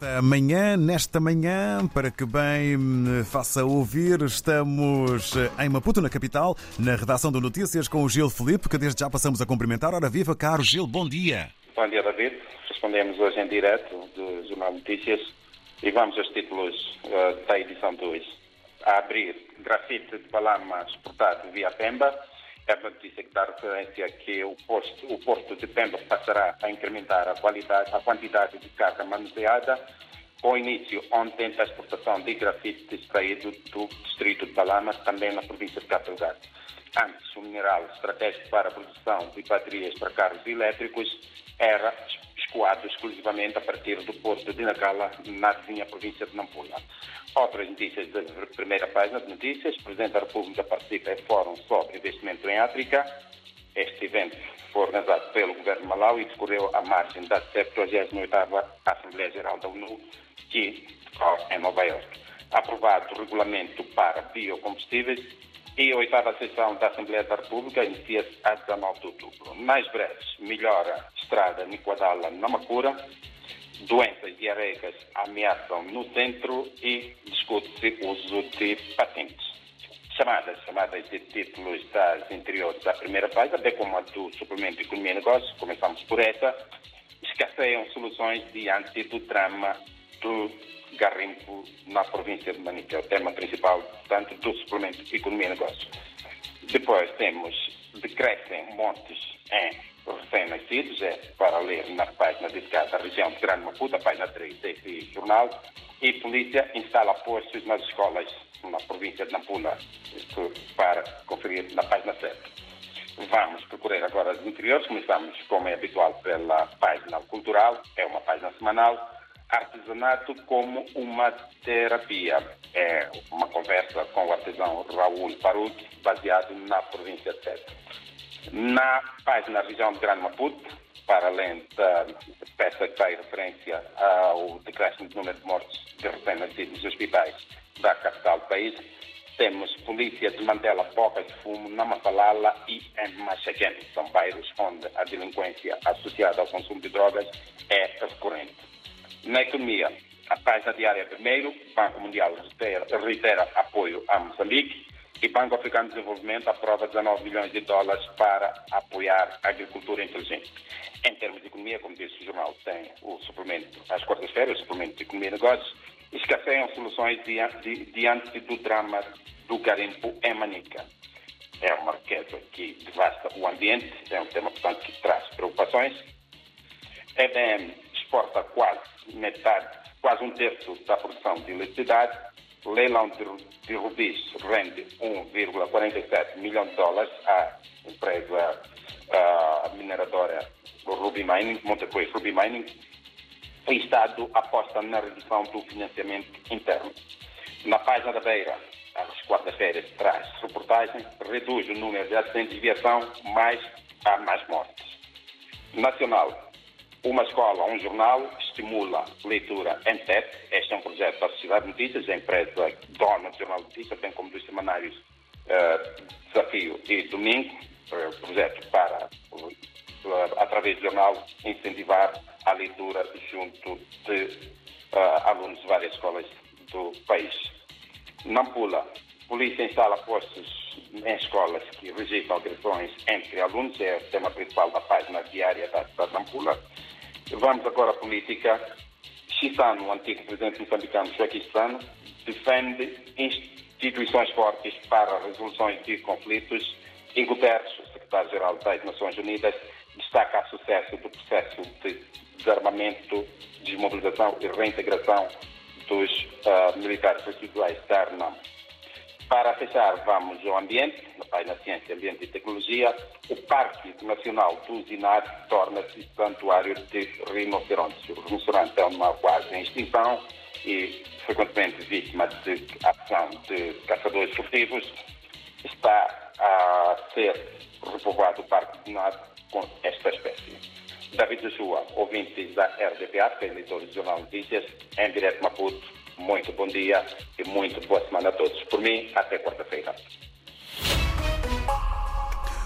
Esta manhã, nesta manhã, para que bem me faça ouvir, estamos em Maputo, na capital, na redação de notícias com o Gil Felipe, que desde já passamos a cumprimentar. Ora viva, caro Gil, bom dia. Bom dia, David. Respondemos hoje em direto do Jornal Notícias e vamos aos títulos uh, da edição de hoje. A abrir, grafite de Balama exportado via Pemba. É uma notícia que dá referência que o, posto, o porto de Pemba passará a incrementar a, qualidade, a quantidade de carga manuseada com início ontem da exportação de grafite extraído do distrito de Balama, também na província de Cabo Delgado. Antes, o mineral estratégico para a produção de baterias para carros elétricos era escoado exclusivamente a partir do porto de Nacala, na vizinha província de Nampula. Outras notícias da primeira página de notícias. Presidente da República participa em fórum sobre investimento em África. Este evento foi organizado pelo governo de Malawi e decorreu à margem da 78ª Assembleia Geral da ONU, que ocorre em Nova Iorque. Aprovado o regulamento para biocombustíveis e a oitava sessão da Assembleia da República inicia-se a 19 de outubro. Mais breves, melhora estrada Niquadala na Macura, doenças diarreicas ameaçam no centro e discute-se uso de patentes. Chamadas, chamadas de títulos das interiores da primeira página, bem como a do suplemento Economia e Negócios, começamos por essa, escasseiam soluções diante do drama do garimpo na província de Manica, o tema principal, tanto do suplemento Economia e Negócios. Depois temos decrescem montes em recém-nascidos, é para ler na página dedicada à região de Grande Maputo, página 3 desse jornal, e polícia instala postos nas escolas na província de Nampula, isto para conferir na página 7. Vamos procurar agora os interiores, começamos, como é habitual, pela cultural, é uma página semanal, artesanato como uma terapia. É uma conversa com o artesão Raul Parut, baseado na província de Sete. Na página região de Grande Maputo, para além da peça que faz referência ao decréscimo do número de mortes de recém-nascidos nos hospitais da capital do país, temos polícia desmantela bocas de fumo na Mafalala e em Machaquene. São bairros onde a delinquência associada ao consumo de drogas é recorrente. Na economia, a página diária primeiro, o Banco Mundial reitera, reitera apoio a Moçambique e Banco Africano de Desenvolvimento aprova 19 milhões de dólares para apoiar a agricultura inteligente. Em termos de economia, como disse o jornal, tem o suplemento às quartas-feiras, o suplemento de economia e negócios, escasseiam soluções diante, diante do drama do garimpo em Manica. É uma riqueza que devasta o ambiente, é um tema, portanto, que traz preocupações. A EBM exporta quase metade, quase um terço da produção de eletricidade. Leilão de, de rubis rende 1,47 milhão de dólares à empresa uh, mineradora Ruby Mining, Montecoio Ruby Mining. O Estado aposta na redução do financiamento interno. Na página da Beira, às quartas-feiras, traz reportagem, reduz o número de acidentes de viação, mas há mais mortes. Nacional, uma escola, um jornal, estimula leitura em TEP. Este é um projeto da Sociedade de Notícias, a empresa dona do Jornal de Notícias, bem como dos semanários uh, Desafio e Domingo, uh, projeto para, uh, através do jornal, incentivar a leitura junto de alunos de várias escolas do país. Nampula, polícia instala postos em escolas que registram agressões entre alunos, é o tema principal da página diária da Nampula. Vamos agora à política. Chissano, o antigo presidente moçambicano Joaquim Chissano, defende instituições fortes para resoluções de conflitos. E Guterres, secretário-geral das Nações Unidas, destaca o sucesso do processo de desarmamento, desmobilização e reintegração dos uh, militares residuais da RNAM. Para fechar, vamos ao ambiente, na página Ciência, Ambiente e Tecnologia. O Parque Nacional do Zinar torna-se santuário de rinocerontes. O rinoceronte é uma quase em extinção e frequentemente vítima de ação de caçadores furtivos. Está a ser repovoado o Parque do Zinar com esta espécie. David Joshua, ouvintes da RDPA, que é leitor do Jornal Notícias, em direto Maputo, muito bom dia e muito boa semana a todos. Por mim, até quarta-feira.